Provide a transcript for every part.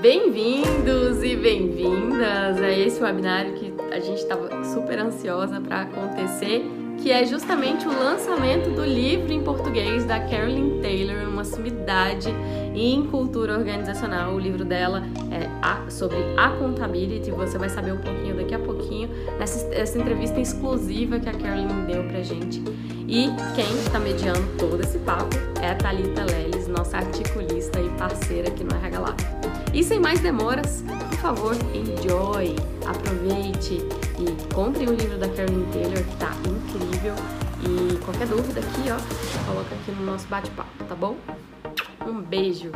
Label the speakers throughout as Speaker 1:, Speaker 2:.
Speaker 1: Bem-vindos e bem-vindas a esse webinário que a gente estava super ansiosa para acontecer, que é justamente o lançamento do livro em português da Carolyn Taylor, uma sumidade em cultura organizacional. O livro dela é sobre accountability, você vai saber um pouquinho daqui a pouquinho nessa essa entrevista exclusiva que a Carolyn deu pra gente. E quem está mediando todo esse papo é a Thalita Leles, nossa articulista e parceira aqui no RH Lab. E sem mais demoras, por favor, enjoy, aproveite e compre o livro da Carolyn Taylor, tá incrível. E qualquer dúvida aqui, ó, coloca aqui no nosso bate-papo, tá bom? Um beijo!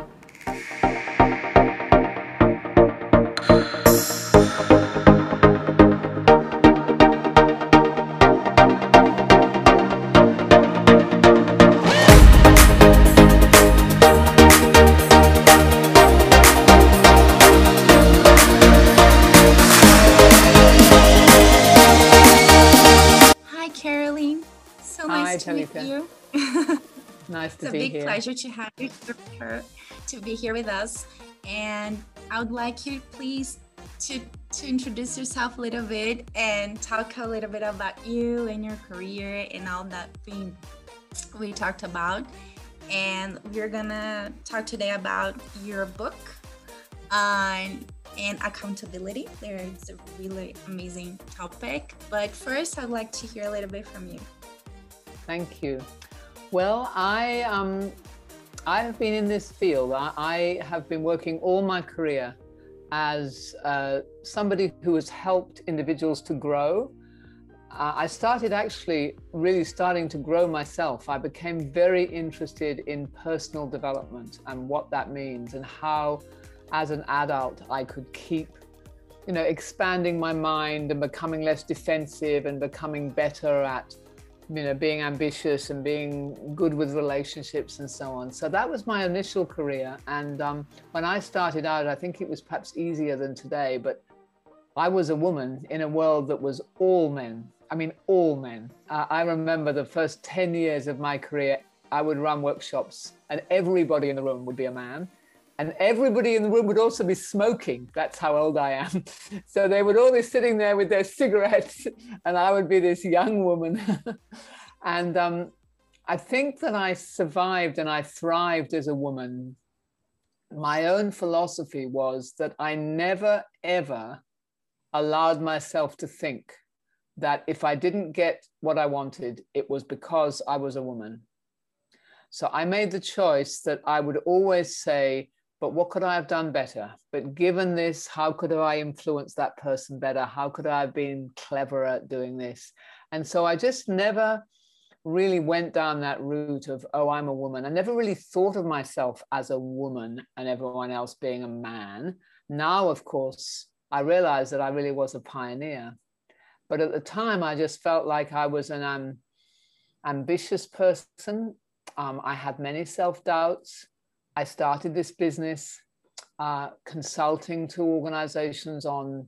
Speaker 2: Nice to
Speaker 3: it's
Speaker 2: be
Speaker 3: here. It's a big
Speaker 2: here.
Speaker 3: pleasure to have you here, to be here with us. And I would like you please to to introduce yourself a little bit and talk a little bit about you and your career and all that thing we talked about. And we're gonna talk today about your book on and accountability. There is a really amazing topic. But first I'd like to hear a little bit from you.
Speaker 2: Thank you. Well, I um, I have been in this field. I, I have been working all my career as uh, somebody who has helped individuals to grow. Uh, I started actually really starting to grow myself. I became very interested in personal development and what that means and how, as an adult, I could keep you know, expanding my mind and becoming less defensive and becoming better at you know being ambitious and being good with relationships and so on. So that was my initial career. And um, when i started out i think it was perhaps easier than today but i was a woman in a world that was all men. I mean all men. Uh, i remember the first 10 years of my career i would run workshops and everybody in the room would be a man and everybody in the room would also be smoking. That's how old I am. So they would all be sitting there with their cigarettes, and I would be this young woman. and um, I think that I survived and I thrived as a woman. My own philosophy was that I never, ever allowed myself to think that if I didn't get what I wanted, it was because I was a woman. So I made the choice that I would always say, but what could I have done better? But given this, how could I influence that person better? How could I have been clever at doing this? And so I just never really went down that route of, oh, I'm a woman. I never really thought of myself as a woman and everyone else being a man. Now, of course, I realized that I really was a pioneer. But at the time, I just felt like I was an um, ambitious person. Um, I had many self doubts. I started this business uh, consulting to organizations on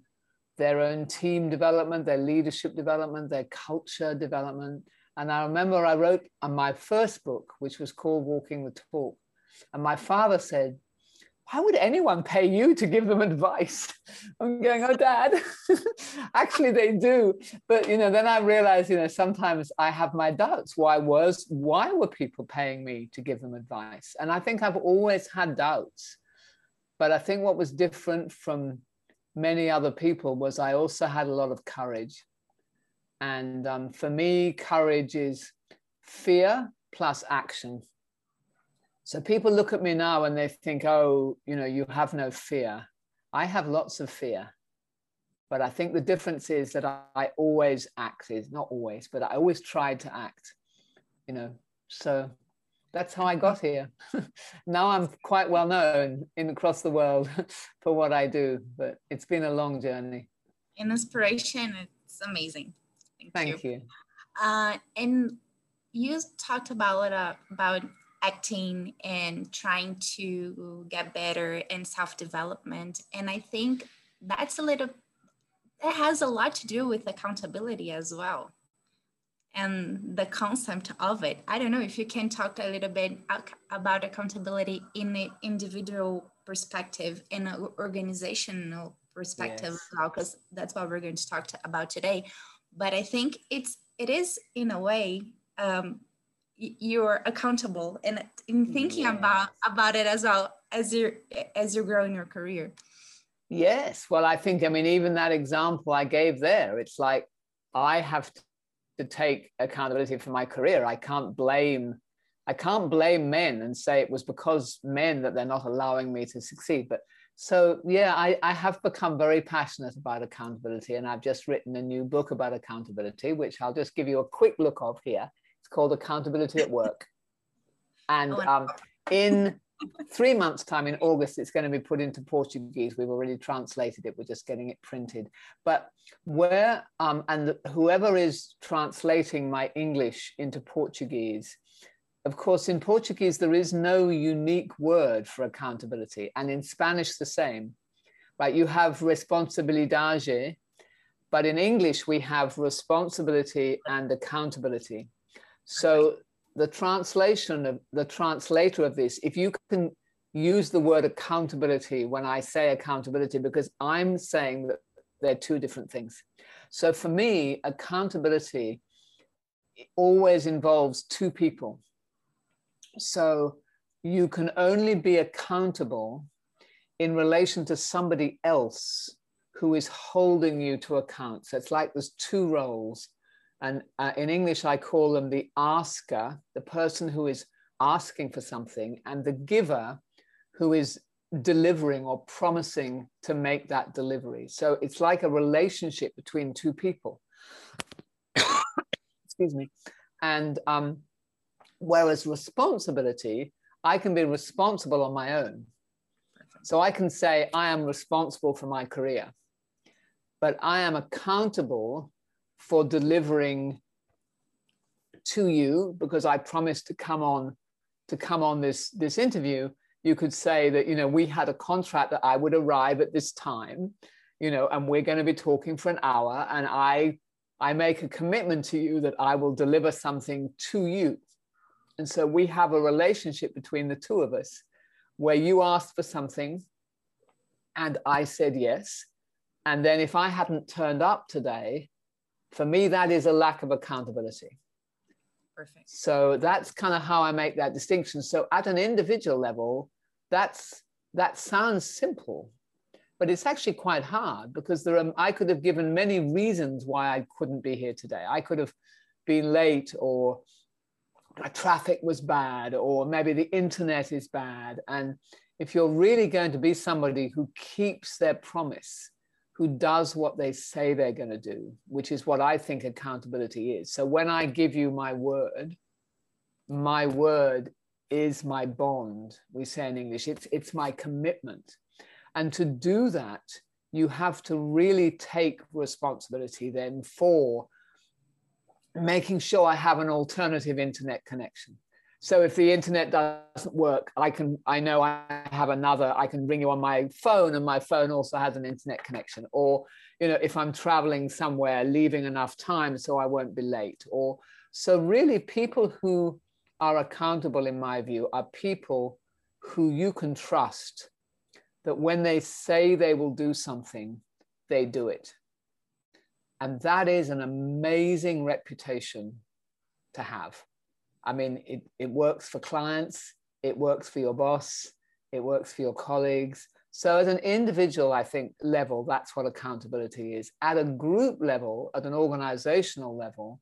Speaker 2: their own team development, their leadership development, their culture development. And I remember I wrote on my first book, which was called Walking the Talk. And my father said, why would anyone pay you to give them advice? I'm going, oh, dad, actually they do. But, you know, then I realized, you know, sometimes I have my doubts. Why was, why were people paying me to give them advice? And I think I've always had doubts. But I think what was different from many other people was I also had a lot of courage. And um, for me, courage is fear plus action. So people look at me now and they think, oh, you know, you have no fear. I have lots of fear. But I think the difference is that I, I always acted, not always, but I always tried to act, you know. So that's how I got here. now I'm quite well known in across the world for what I do, but it's been a long journey.
Speaker 3: An inspiration, it's amazing.
Speaker 2: Thank, Thank you. you.
Speaker 3: Uh, and you talked about uh, about acting and trying to get better and self development. And I think that's a little, that has a lot to do with accountability as well. And the concept of it. I don't know if you can talk a little bit about accountability in the individual perspective and an organizational perspective
Speaker 2: Yes.
Speaker 3: as well, because that's what we're going to talk to, about today. But I think it's it is in a way um, you're accountable and in thinking about about it as well as you as you grow in your career.
Speaker 2: Yes. Well, I think, I mean, even that example I gave there, it's like I have to take accountability for my career. I can't blame, I can't blame men and say it was because men that they're not allowing me to succeed. But so, yeah, I, I have become very passionate about accountability. And I've just written a new book about accountability, which I'll just give you a quick look of here. It's called Accountability at Work. And
Speaker 3: Oh,
Speaker 2: um, in three months' time, in August, it's going to be put into Portuguese. We've already translated it. We're just getting it printed. But where um, and whoever is translating my English into Portuguese, of course, in Portuguese there is no unique word for accountability, and in Spanish the same. Right? You have responsabilidade, but in English we have responsibility and accountability. So the translation of the translator of this, if you can use the word accountability when I say accountability, because I'm saying that they're two different things. So for me, accountability always involves two people. So you can only be accountable in relation to somebody else who is holding you to account. So it's like there's two roles. And uh, in English, I call them the asker, the person who is asking for something, and the giver who is delivering or promising to make that delivery. So it's like a relationship between two people. Excuse me. And um, whereas responsibility, I can be responsible on my own. So I can say, I am responsible for my career, but I am accountable for delivering to you because I promised to come on to come on this this interview you could say that you know we had a contract that I would arrive at this time you know and we're going to be talking for an hour and I I make a commitment to you that I will deliver something to you. And so we have a relationship between the two of us where you asked for something and I said yes. And then if I hadn't turned up today for me that is a lack of accountability
Speaker 3: Perfect.
Speaker 2: so that's kind of how I make that distinction. So at an individual level, that's that sounds simple, but it's actually quite hard because there are I could have given many reasons why I couldn't be here today. I could have been late or traffic was bad or maybe the internet is bad. And if you're really going to be somebody who keeps their promise, who does what they say they're going to do, which is what I think accountability is. So when I give you my word, my word is my bond, we say in English, it's, it's my commitment. And to do that, you have to really take responsibility then for making sure I have an alternative internet connection. So if the internet doesn't work, I can I know I have another. I can ring you on my phone, and my phone also has an internet connection. Or you know, if I'm traveling somewhere, leaving enough time so I won't be late. Or so really, people who are accountable, in my view, are people who you can trust that when they say they will do something, they do it. And that is an amazing reputation to have. I mean, it, it works for clients, it works for your boss, it works for your colleagues. So, at an individual, I think, level, that's what accountability is. At a group level, at an organizational level,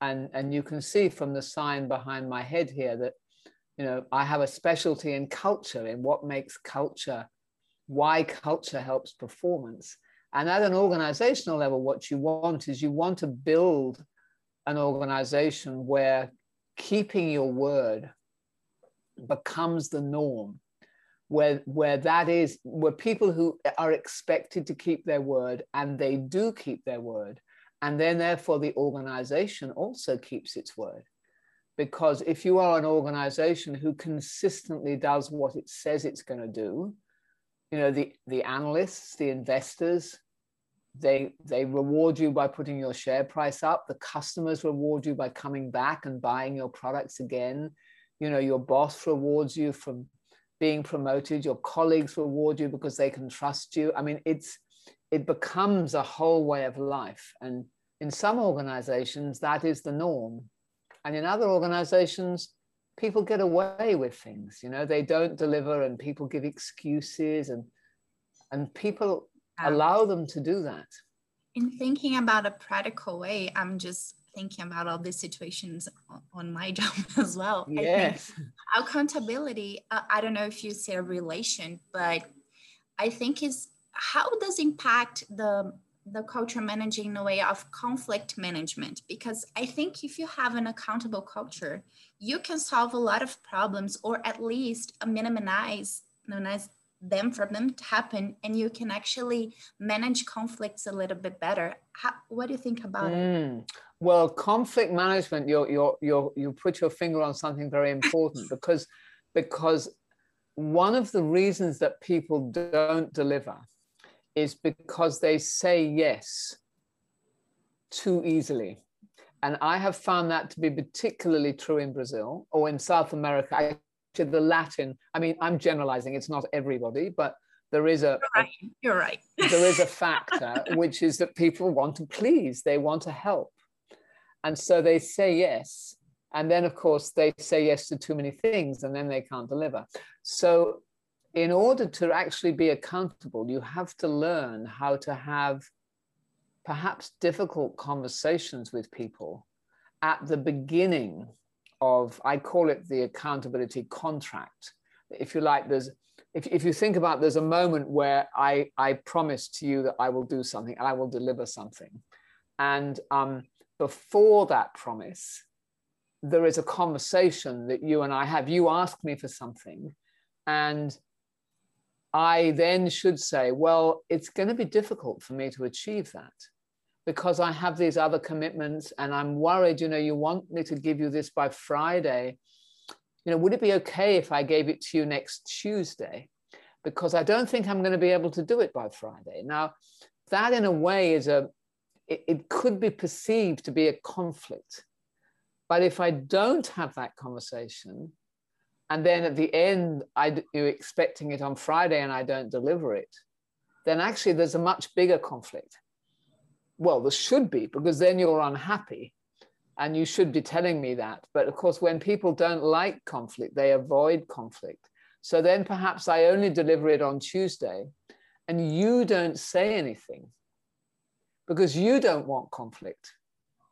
Speaker 2: and, and you can see from the sign behind my head here that, you know, I have a specialty in culture, in what makes culture, why culture helps performance. And at an organizational level, what you want is you want to build an organization where keeping your word becomes the norm. Where where that is where people who are expected to keep their word and they do keep their word and then therefore the organization also keeps its word. Because if you are an organization who consistently does what it says it's going to do you know the the analysts the investors they they reward you by putting your share price up the customers reward you by coming back and buying your products again you know your boss rewards you for being promoted, your colleagues reward you because they can trust you. I mean, it's it becomes a whole way of life. And in some organizations, that is the norm. And in other organizations, people get away with things. You know, they don't deliver and people give excuses and and people allow them to do that.
Speaker 3: In thinking about a practical way, I'm just thinking about all these situations on my job as well.
Speaker 2: Yes.
Speaker 3: accountability, uh, I don't know if you say a relation, but I think is how does impact the the culture managing in a way of conflict management because i think if you have an accountable culture you can solve a lot of problems or at least minimize minimize them for them to happen and you can actually manage conflicts a little bit better. How, what do you think about mm. it
Speaker 2: well conflict management you you you you put your finger on something very important because because one of the reasons that people don't deliver is because they say yes too easily. And i have found that to be particularly true in brazil or in south america to the Latin. I mean, I'm generalizing, it's not everybody, but there is a,
Speaker 3: You're right. You're right.
Speaker 2: there is a factor, which is that people want to please, they want to help. And so they say yes. And then, of course, they say yes to too many things and then they can't deliver. So, in order to actually be accountable, you have to learn how to have perhaps difficult conversations with people at the beginning of, I call it the accountability contract. If you like, there's, if, if you think about there's a moment where I, I promise to you that I will do something, and I will deliver something. And um, before that promise, there is a conversation that you and I have. You ask me for something, and I then should say, well, it's going to be difficult for me to achieve that because I have these other commitments and I'm worried, you know, you want me to give you this by Friday. You know, would it be okay if I gave it to you next Tuesday? Because I don't think I'm going to be able to do it by Friday. Now, that in a way is a, it, it could be perceived to be a conflict. But if I don't have that conversation, and then at the end, I, you're expecting it on Friday and I don't deliver it, then actually there's a much bigger conflict well, there should be, because then you're unhappy and you should be telling me that. But of course, when people don't like conflict, they avoid conflict. So then perhaps I only deliver it on Tuesday and you don't say anything because you don't want conflict,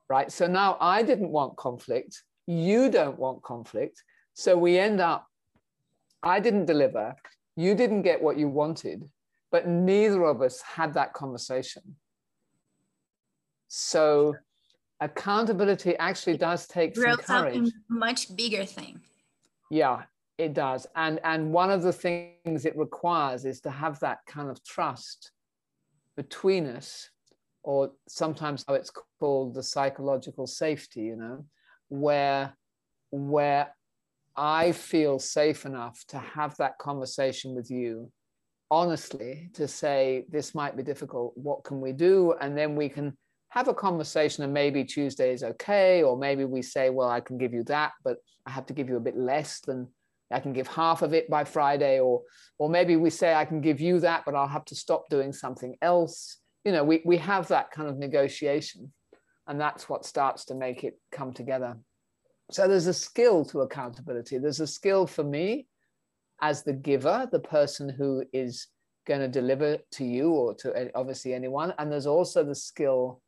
Speaker 2: right? So now I didn't want conflict. You don't want conflict. So we end up, I didn't deliver, you didn't get what you wanted, but neither of us had that conversation. So accountability actually does take some courage.
Speaker 3: much bigger thing.
Speaker 2: Yeah, it does. And and one of the things it requires is to have that kind of trust between us, or sometimes how it's called the psychological safety, you know, where where I feel safe enough to have that conversation with you honestly to say this might be difficult what can we do and then we can have a conversation and maybe Tuesday is okay, or maybe we say, well, I can give you that, but I have to give you a bit less than I can give half of it by Friday, or or maybe we say I can give you that, but I'll have to stop doing something else. You know, we we have that kind of negotiation, and that's what starts to make it come together. So there's a skill to accountability. There's a skill for me as the giver, the person who is going to deliver to you or to obviously anyone, and there's also the skill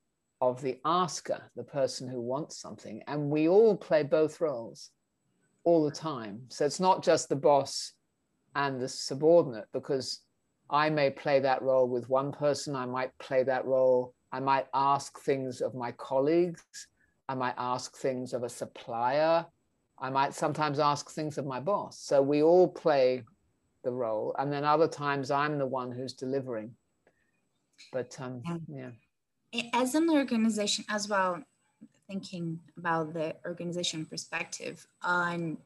Speaker 2: of the asker, the person who wants something. And we all play both roles all the time. So it's not just the boss and the subordinate, because I may play that role with one person, I might play that role, I might ask things of my colleagues, I might ask things of a supplier, I might sometimes ask things of my boss. So we all play the role. And then other times I'm the one who's delivering. But um, yeah
Speaker 3: as an organization as well thinking about the organization perspective on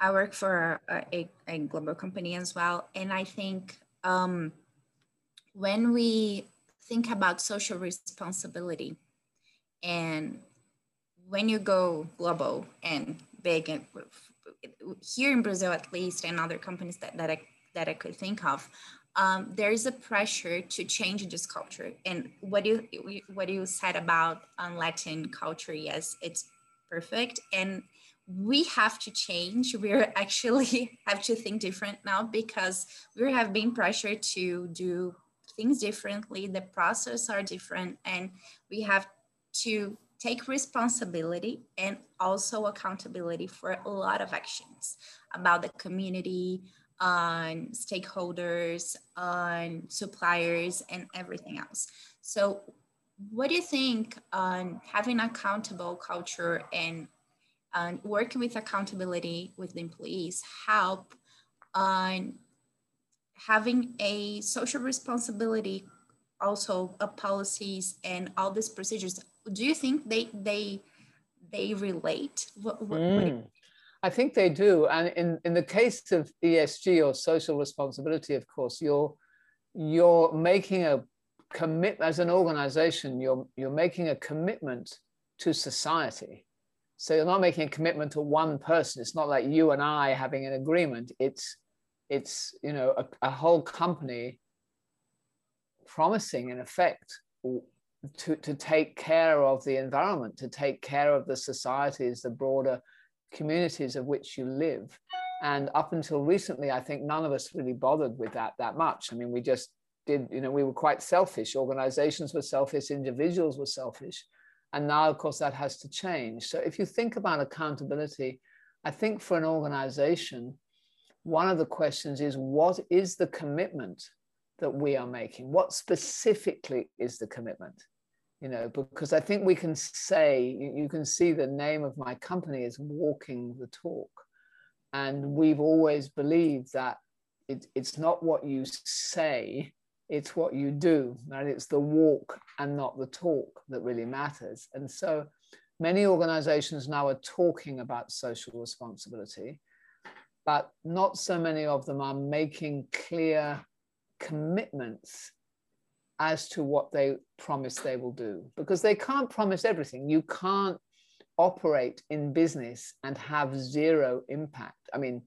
Speaker 3: i work for a, a, a, global company as well and i think um, when we think about social responsibility and when you go global and big and here in Brazil at least, and other companies that, that I that I could think of, um, there is a pressure to change this culture. And what you what you said about um, Latin culture, yes, it's perfect. And we have to change. We're actually have to think different now because we have been pressured to do things differently. The process are different, and we have to take responsibility and also accountability for a lot of actions about the community, on stakeholders, on suppliers, and everything else. So, what do you think on having accountable culture and and working with accountability with the employees help on having a social responsibility also policies and all these procedures do you think they they they relate what, what, mm. what
Speaker 2: I think they do. And in, in the case of ESG or social responsibility, of course, you're you're making a commit as an organization, you're you're making a commitment to society. So you're not making a commitment to one person. It's not like you and I having an agreement. It's it's you know a, a whole company promising in effect to, to take care of the environment, to take care of the societies, the broader communities of which you live. And up until recently, I think none of us really bothered with that that much. I mean, we just did, you know, we were quite selfish. Organizations were selfish, individuals were selfish. And now, of course, that has to change. So if you think about accountability, I think for an organization, one of the questions is what is the commitment that we are making? What specifically is the commitment? You know, because I think we can say, you can see the name of my company is Walking the Talk. And we've always believed that it, it's not what you say, it's what you do, right? It's the walk and not the talk that really matters. And so many organizations now are talking about social responsibility, but not so many of them are making clear commitments as to what they promise they will do because they can't promise everything. You can't operate in business and have zero impact. I mean,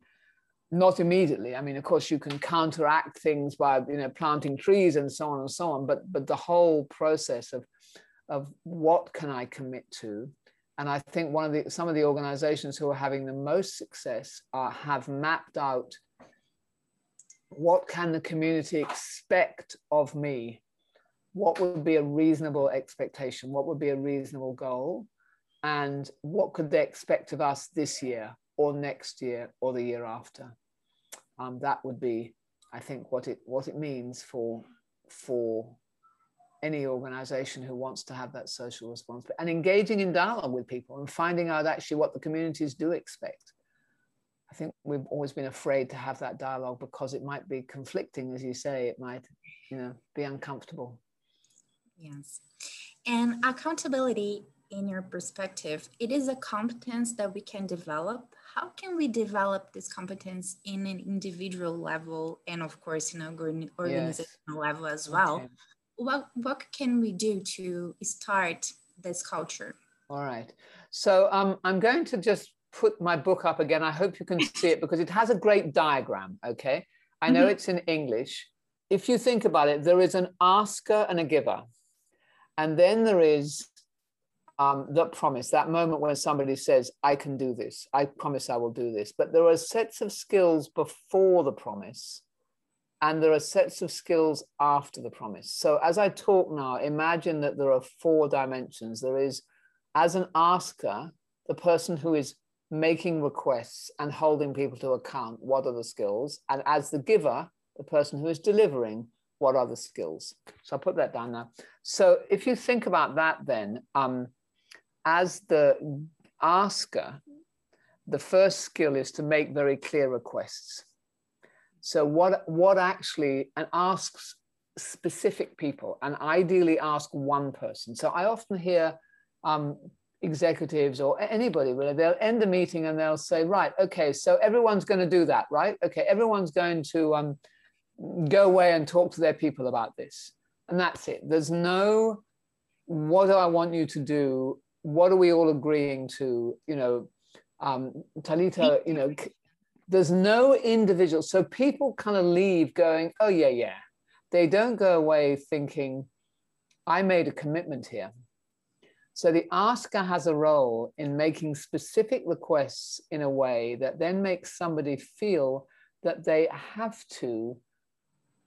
Speaker 2: not immediately. I mean, of course, you can counteract things by you know planting trees and so on and so on. But but the whole process of of what can I commit to, and I think one of the some of the organizations who are having the most success are, have mapped out what can the community expect of me what would be a reasonable expectation? What would be a reasonable goal? And what could they expect of us this year or next year or the year after? Um, that would be, I think, what it what it means for for any organization who wants to have that social responsibility and engaging in dialogue with people and finding out actually what the communities do expect. I think we've always been afraid to have that dialogue because it might be conflicting, as you say, it might, you know, be uncomfortable.
Speaker 3: Yes. And accountability, in your perspective, it is a competence that we can develop. How can we develop this competence in an individual level and, of course, in an organizational yes. level as well? Okay. What, what can we do to start this culture?
Speaker 2: All right. So um, I'm going to just put my book up again. I hope you can see it because it has a great diagram. Okay. I know mm-hmm. it's in English. If you think about it, there is an asker and a giver. And then there is um, the promise, that moment when somebody says, I can do this, I promise I will do this. But there are sets of skills before the promise, and there are sets of skills after the promise. So as I talk now, imagine that there are four dimensions. There is, as an asker, the person who is making requests and holding people to account, what are the skills? And as the giver, the person who is delivering, what are the skills? So I'll put that down now. So if you think about that, then um, as the asker, the first skill is to make very clear requests. So what what actually and asks specific people and ideally ask one person. So I often hear um, executives or anybody really, they'll end the meeting and they'll say, right, okay, so everyone's going to do that, right? Okay, everyone's going to um, go away and talk to their people about this. And that's it. There's no, what do I want you to do? What are we all agreeing to? You know, um, Thalita, you know, there's no individual. So people kind of leave going, oh, yeah, yeah. They don't go away thinking, I made a commitment here. So the asker has a role in making specific requests in a way that then makes somebody feel that they have to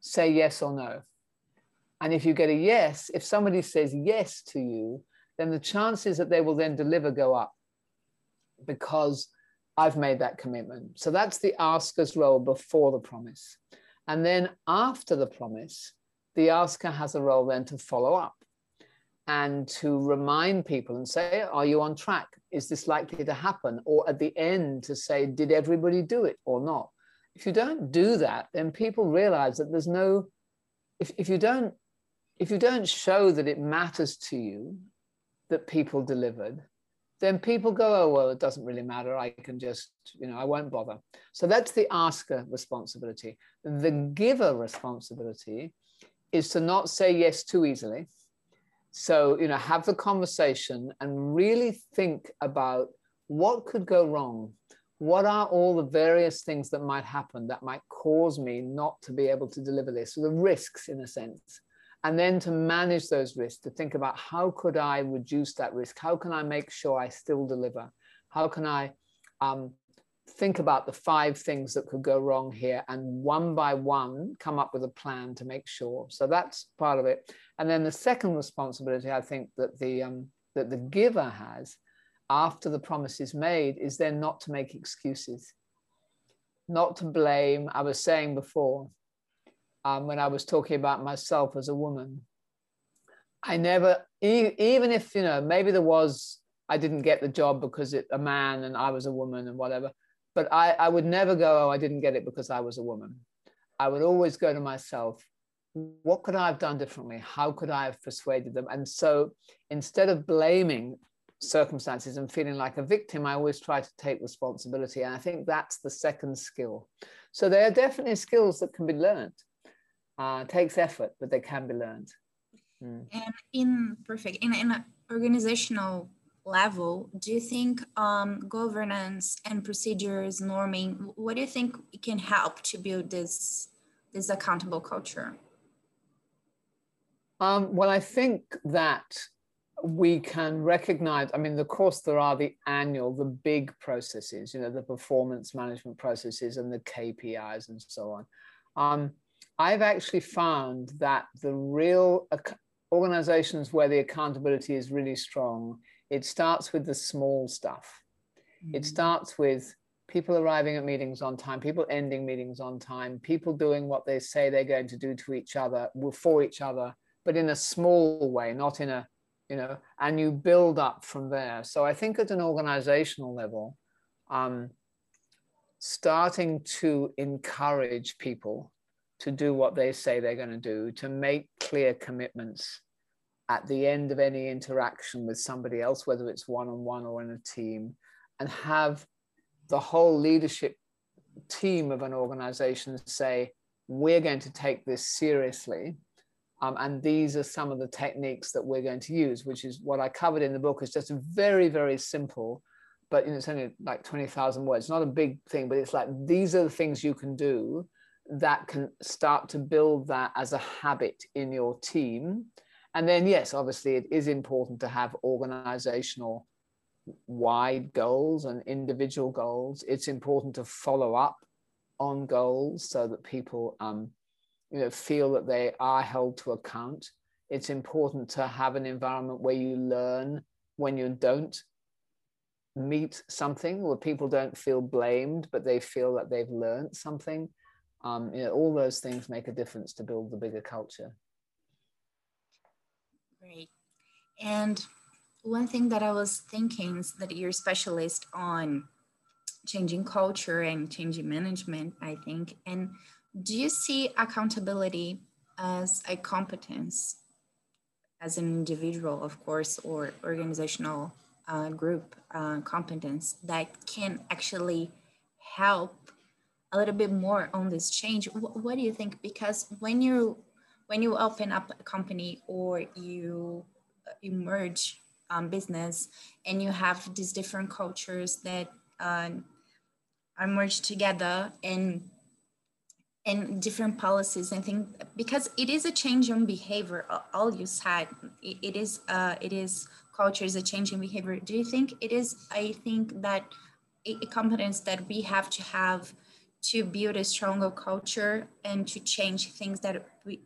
Speaker 2: say yes or no. And if you get a yes, if somebody says yes to you, then the chances that they will then deliver go up because I've made that commitment. So that's the asker's role before the promise. And then after the promise, the asker has a role then to follow up and to remind people and say, Are you on track? Is this likely to happen? Or at the end to say, Did everybody do it or not? If you don't do that, then people realize that there's no, if, if you don't, if you don't show that it matters to you that people delivered, then people go, oh, well, it doesn't really matter. I can just, you know, I won't bother. So that's the asker responsibility. The giver responsibility is to not say yes too easily so, you know, have the conversation and really think about what could go wrong. What are all the various things that might happen that might cause me not to be able to deliver this? So the risks, in a sense. And then to manage those risks, to think about how could I reduce that risk? How can I make sure I still deliver? How can I um, think about the five things that could go wrong here and one by one come up with a plan to make sure. So that's part of it. And then the second responsibility I think that the um, that the giver has after the promise is made is then not to make excuses, not to blame. I was saying before um, when I was talking about myself as a woman, I never, even if you know maybe there was I didn't get the job because it a man and I was a woman and whatever but I, I would never go, oh, I didn't get it because I was a woman. I would always go to myself, what could I have done differently? How could I have persuaded them? And so instead of blaming circumstances and feeling like a victim, I always try to take responsibility. And I think that's the second skill. So there are definitely skills that can be learned. Uh, takes effort, but they can be learned.
Speaker 3: Mm. And in perfect, in an organizational level, do you think um, governance and procedures, norming, what do you think can help to build this this accountable culture?
Speaker 2: Um, well, I think that we can recognize, I mean, of course, there are the annual, the big processes, you know, the performance management processes and the KPIs and so on. Um, I've actually found that the real organizations where the accountability is really strong it starts with the small stuff. Mm-hmm. It starts with people arriving at meetings on time, people ending meetings on time, people doing what they say they're going to do to each other, for each other, but in a small way, not in a, you know, and you build up from there. So I think at an organizational level, um, starting to encourage people to do what they say they're going to do, to make clear commitments at the end of any interaction with somebody else, whether it's one on one or in a team, and have the whole leadership team of an organization say, We're going to take this seriously. Um, and these are some of the techniques that we're going to use, which is what I covered in the book. It's just very, very simple, but you know, it's only like 20,000 words. Not a big thing, but it's like these are the things you can do that can start to build that as a habit in your team and then, yes, obviously, it is important to have organizational wide goals and individual goals. It's important to follow up on goals so that people, um, you know, feel that they are held to account. It's important to have an environment where you learn when you don't meet something, where people don't feel blamed, but they feel that they've learned something. Um, you know, all those things make a difference to build the bigger culture.
Speaker 3: Great. And one thing that I was thinking is that you're a specialist on changing culture and changing management, I think. And do you see accountability as a competence as an individual, of course, or organizational uh, group uh, competence that can actually help a little bit more on this change? What, what do you think? Because when you when you open up a company or you emerge um, business and you have these different cultures that uh, are merged together and and different policies and things because it is a change in behavior all you said. It, is uh, it is culture is a change in behavior. Do you think it is i think that a, competence that we have to have to build a stronger culture and to change things that we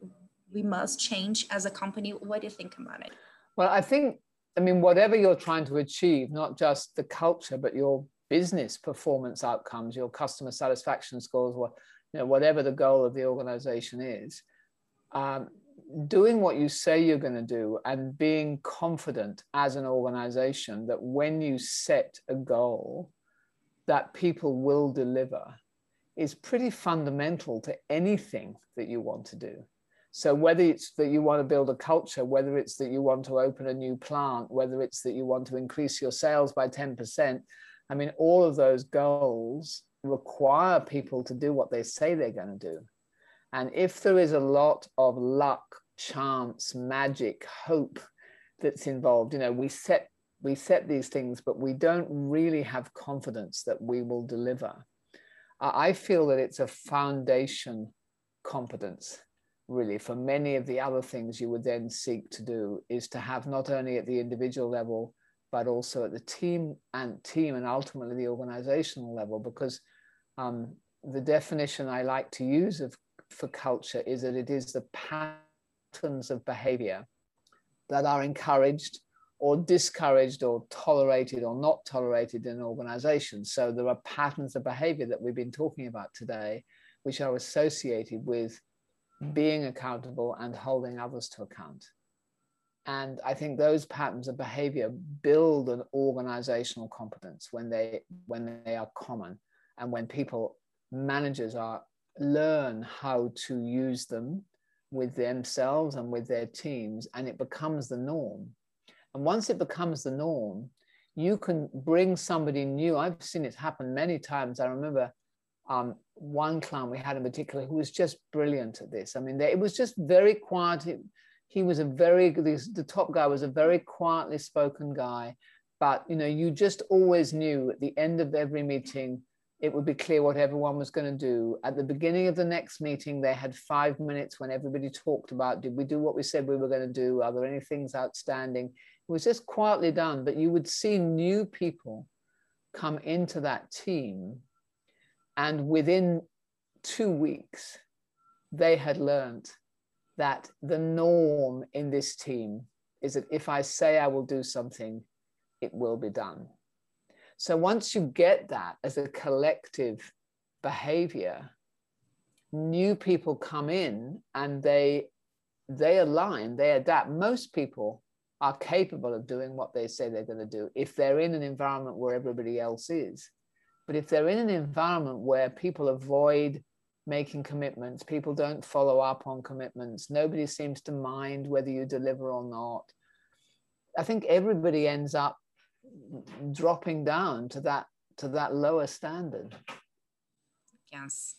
Speaker 3: we must change as a company? What do you think about it?
Speaker 2: Well i think i mean whatever you're trying to achieve not just the culture but your business performance outcomes your customer satisfaction scores what you know, whatever the goal of the organization is, um, doing what you say you're going to do and being confident as an organization that when you set a goal, that people will deliver is pretty fundamental to anything that you want to do. So whether it's that you want to build a culture, whether it's that you want to open a new plant, whether it's that you want to increase your sales by 10%, I mean, all of those goals require people to do what they say they're going to do. And if there is a lot of luck, chance, magic, hope that's involved, you know, we set we set these things, but we don't really have confidence that we will deliver. I feel that it's a foundation competence, really, for many of the other things you would then seek to do, is to have not only at the individual level, but also at the team and team and ultimately the organizational level, because um, the definition I like to use of, for culture is that it is the patterns of behavior that are encouraged or discouraged or tolerated or not tolerated in organizations. So there are patterns of behavior that we've been talking about today, which are associated with being accountable and holding others to account. And I think those patterns of behavior build an organizational competence when they when they are common and when people managers are learn how to use them with themselves and with their teams and it becomes the norm. And once it becomes the norm you can bring somebody new. I've seen it happen many times. I remember um, one client we had in particular who was just brilliant at this. I mean they, it was just very quiet he was a very the top guy was a very quietly spoken guy but you know you just always knew at the end of every meeting it would be clear what everyone was going to do. At the beginning of the next meeting, they had five minutes when everybody talked about did we do what we said we were going to do? Are there any things outstanding? It was just quietly done, but you would see new people come into that team. And within two weeks, they had learned that the norm in this team is that if I say I will do something, it will be done. So once you get that as a collective behavior, new people come in and they they align, they adapt. Most people are capable of doing what they say they're going to do if they're in an environment where everybody else is. But if they're in an environment where people avoid making commitments, people don't follow up on commitments, nobody seems to mind whether you deliver or not. I think everybody ends up dropping down to that to that lower standard.
Speaker 3: Yes,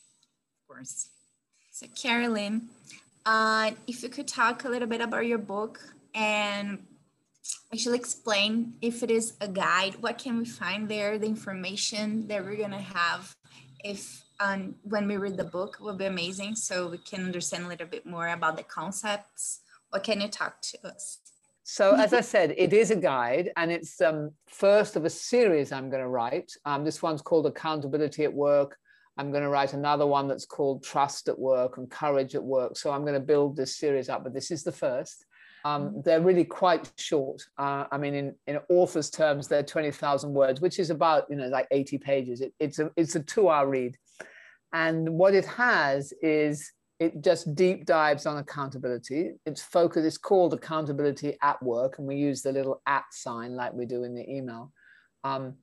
Speaker 3: of course. So Carolyn, uh, if you could talk a little bit about your book and actually explain if it is a guide, what can we find there, the information that we're gonna have if um, when we read the book will be amazing so we can understand a little bit more about the concepts. What can you talk to us?
Speaker 2: So as I said, it is a guide and it's um, first of a series I'm going to write. Um, this one's called Accountability at Work. I'm going to write another one that's called Trust at Work and Courage at Work. So I'm going to build this series up, but this is the first. Um, mm-hmm. they're really quite short. Uh, I mean, in, in author's terms, they're 20,000 words, which is about, you know, like 80 pages. It, it's, a, it's a two hour read. And what it has is it just deep dives on accountability. It's focus, it's called accountability at work, and we use the little at sign like we do in the email. Um,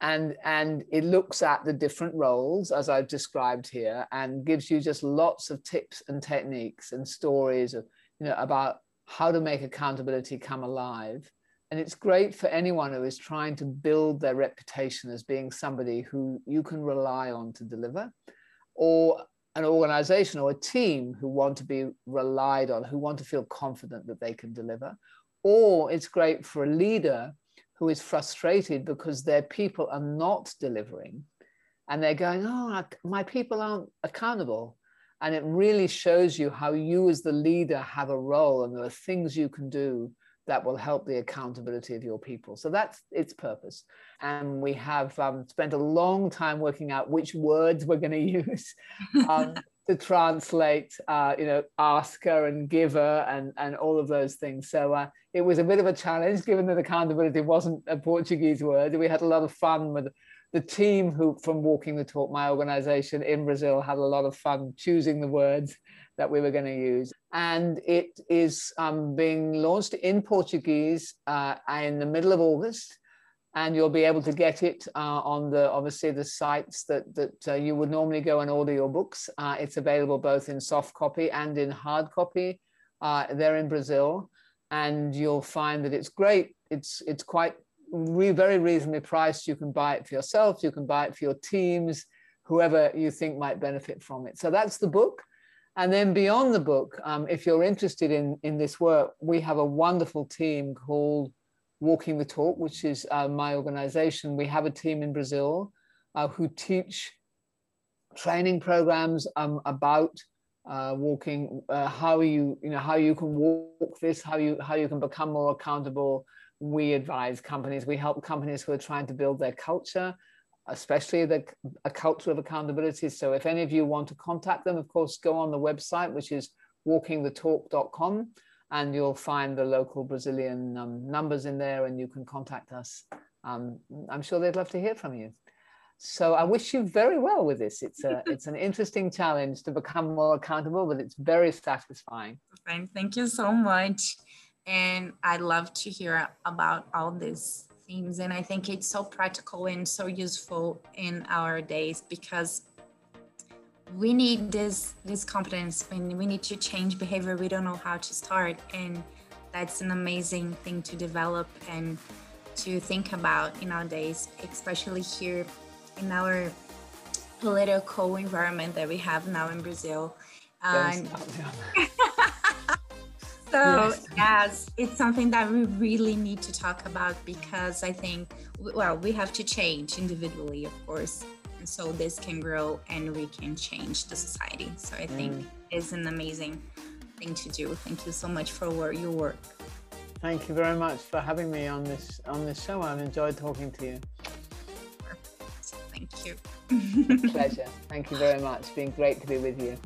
Speaker 2: and, and it looks at the different roles as I've described here and gives you just lots of tips and techniques and stories of, you know, about how to make accountability come alive. And it's great for anyone who is trying to build their reputation as being somebody who you can rely on to deliver or an organization or a team who want to be relied on, who want to feel confident that they can deliver. Or it's great for a leader who is frustrated because their people are not delivering and they're going, oh, my people aren't accountable. And it really shows you how you, as the leader, have a role and there are things you can do that will help the accountability of your people. So that's its purpose. And we have um, spent a long time working out which words we're going to use um, to translate, uh, you know, asker and giver and, and all of those things. So uh, it was a bit of a challenge given that accountability wasn't a Portuguese word. We had a lot of fun with the team who from Walking the Talk, my organization in Brazil, had a lot of fun choosing the words that we were going to use. And it is um, being launched in Portuguese uh, in the middle of August. And you'll be able to get it uh, on the obviously the sites that that uh, you would normally go and order your books. Uh, it's available both in soft copy and in hard copy. Uh, there in Brazil, and you'll find that it's great. It's it's quite re very reasonably priced. You can buy it for yourself. You can buy it for your teams, whoever you think might benefit from it. So that's the book. And then beyond the book, um, if you're interested in, in this work, we have a wonderful team called Walking the Talk, which is uh, my organization. We have a team in Brazil uh, who teach training programs um, about uh, walking, uh, how you, you know, how you can walk this, how you, how you can become more accountable. We advise companies, we help companies who are trying to build their culture especially the, a culture of accountability. So if any of you want to contact them, of course, go on the website, which is walkingthetalk.com, and you'll find the local Brazilian um, numbers in there and you can contact us. Um, I'm sure they'd love to hear from you. So I wish you very well with this. It's a it's an interesting challenge to become more accountable, but it's very satisfying.
Speaker 3: Thank you so much. And I'd love to hear about all this themes and i think it's so practical and so useful in our days because we need this this competence when we need to change behavior. We don't know how to start and that's an amazing thing to develop and to think about in our days especially here in our political environment that we have now in brazil So, yes. yes, it's something that we really need to talk about because I think, well, we have to change individually, of course. And so this can grow and we can change the society. So I think mm. it's an amazing thing to do. Thank you so much for your work.
Speaker 2: Thank you very much for having me on this on this show. I've enjoyed talking to you.
Speaker 3: Perfect. Thank you.
Speaker 2: Pleasure. Thank you very much. It's been great to be with you.